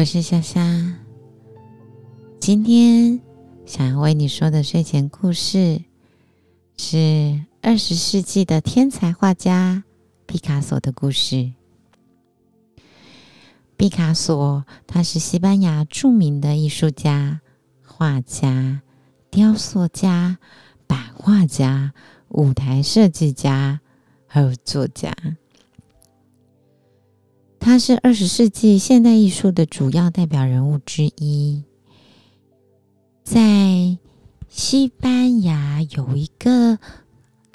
我是夏夏。今天想要为你说的睡前故事是二十世纪的天才画家毕卡索的故事。毕卡索他是西班牙著名的艺术家、画家、雕塑家、版画家、舞台设计家，还有作家。他是二十世纪现代艺术的主要代表人物之一，在西班牙有一个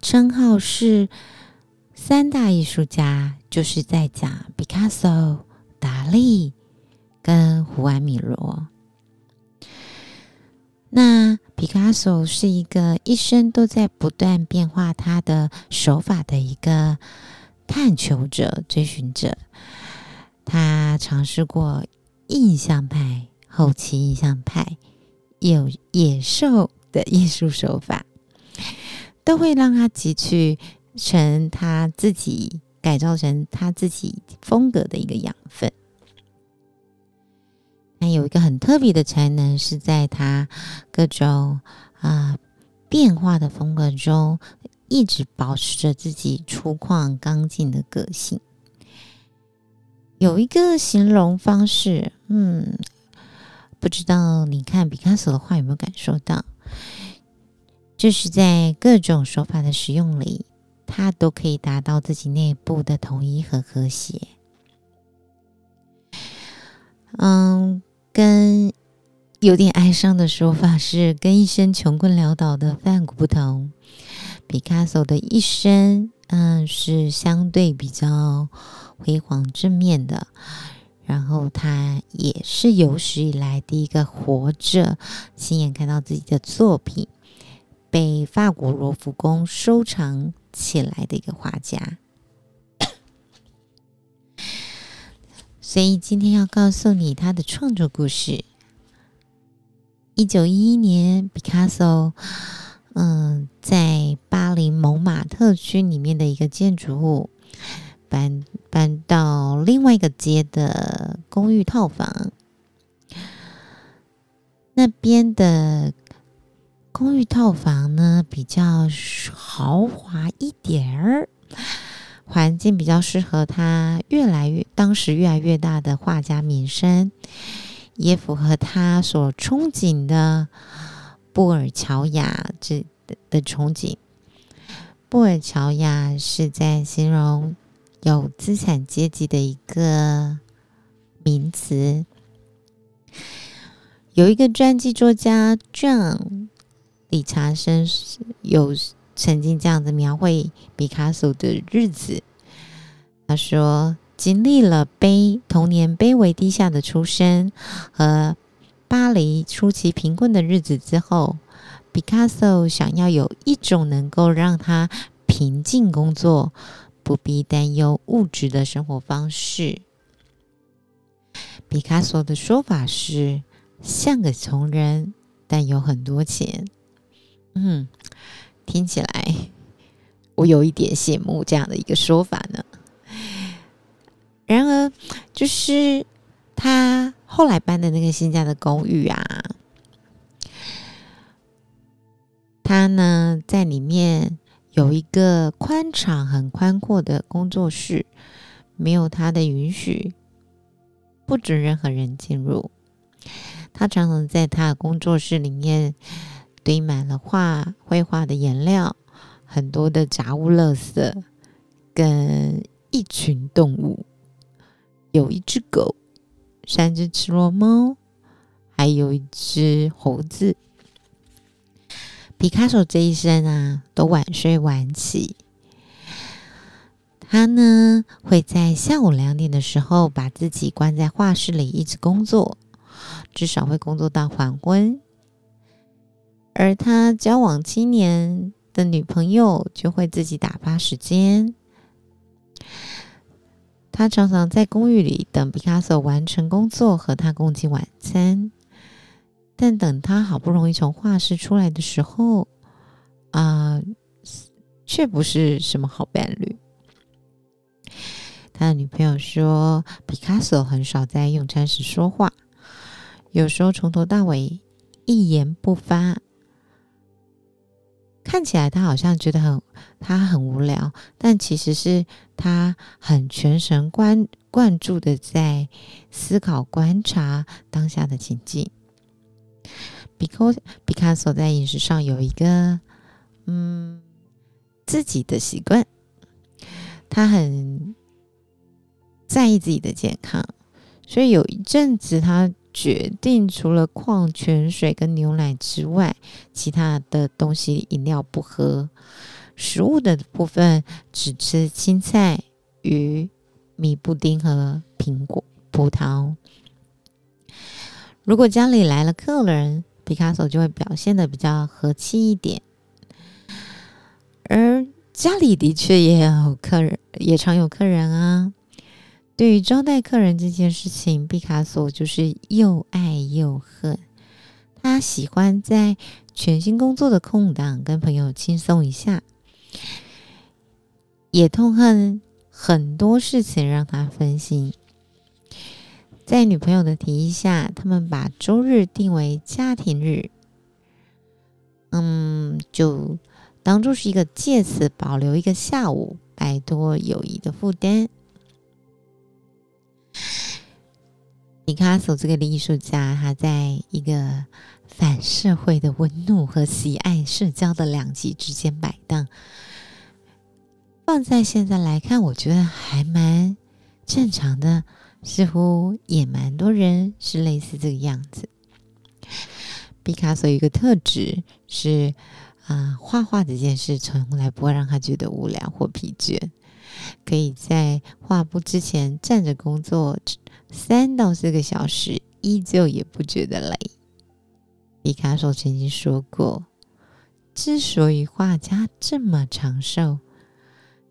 称号是三大艺术家，就是在讲毕卡索、达利跟胡安·米罗。那毕卡索是一个一生都在不断变化他的手法的一个探求者、追寻者。他尝试过印象派、后期印象派，有野兽的艺术手法，都会让他汲取成他自己改造成他自己风格的一个养分。那有一个很特别的才能，是在他各种啊变化的风格中，一直保持着自己粗犷刚劲的个性。有一个形容方式，嗯，不知道你看毕卡索的画有没有感受到？就是在各种手法的使用里，他都可以达到自己内部的统一和和谐。嗯，跟有点哀伤的说法是，跟一生穷困潦倒的范谷不同，毕卡索的一生，嗯，是相对比较。辉煌正面的，然后他也是有史以来第一个活着亲眼看到自己的作品被法国罗浮宫收藏起来的一个画家。所以今天要告诉你他的创作故事。一九一一年，毕卡索，嗯，在巴黎蒙马特区里面的一个建筑物。搬搬到另外一个街的公寓套房，那边的公寓套房呢比较豪华一点儿，环境比较适合他越来越当时越来越大的画家名声，也符合他所憧憬的布尔乔亚这的的憧憬。布尔乔亚是在形容。有资产阶级的一个名词，有一个传记作家 John 理查森有曾经这样子描绘毕卡索的日子。他说：“经历了卑童年卑微低下的出身和巴黎初期贫困的日子之后，毕卡索想要有一种能够让他平静工作。”不必担忧物质的生活方式。毕卡索的说法是像个穷人，但有很多钱。嗯，听起来我有一点羡慕这样的一个说法呢。然而，就是他后来搬的那个新家的公寓啊，他呢在里面。有一个宽敞、很宽阔的工作室，没有他的允许，不准任何人进入。他常常在他的工作室里面堆满了画绘画的颜料，很多的杂物、垃圾，跟一群动物，有一只狗，三只赤裸猫，还有一只猴子。皮卡丘这一生啊，都晚睡晚起。他呢，会在下午两点的时候把自己关在画室里，一直工作，至少会工作到黄昏。而他交往七年的女朋友就会自己打发时间。他常常在公寓里等毕卡索完成工作，和他共进晚餐。但等他好不容易从画室出来的时候，啊，却不是什么好伴侣。他的女朋友说，毕卡索很少在用餐时说话，有时候从头到尾一言不发。看起来他好像觉得很他很无聊，但其实是他很全神贯贯注的在思考、观察当下的情境。毕科毕卡索在饮食上有一个嗯自己的习惯，他很在意自己的健康，所以有一阵子他。决定除了矿泉水跟牛奶之外，其他的东西饮料不喝。食物的部分只吃青菜、鱼、米布丁和苹果、葡萄。如果家里来了客人，毕卡索就会表现的比较和气一点。而家里的确也有客人，也常有客人啊。对于招待客人这件事情，毕卡索就是又爱又恨。他喜欢在全新工作的空档跟朋友轻松一下，也痛恨很多事情让他分心。在女朋友的提议下，他们把周日定为家庭日，嗯，就当做是一个借此保留一个下午，摆脱友谊的负担。毕卡索这个艺术家，他在一个反社会的温怒和喜爱社交的两极之间摆荡。放在现在来看，我觉得还蛮正常的，似乎也蛮多人是类似这个样子。毕卡索一个特质是，啊，画画这件事从来不会让他觉得无聊或疲倦，可以在画布之前站着工作。三到四个小时，依旧也不觉得累。毕卡索曾经说过，之所以画家这么长寿，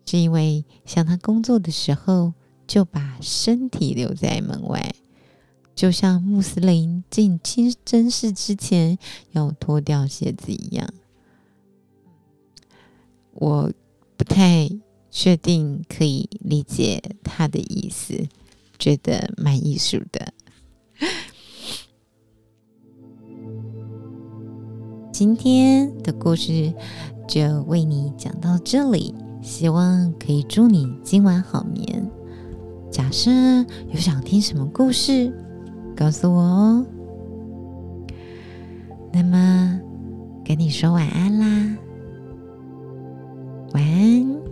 是因为像他工作的时候，就把身体留在门外，就像穆斯林进清真寺之前要脱掉鞋子一样。我不太确定可以理解他的意思。觉得蛮艺术的。今天的故事就为你讲到这里希望可以祝你今晚好眠。假设有想听什么故事告诉我哦。那么跟你说晚安啦。晚安。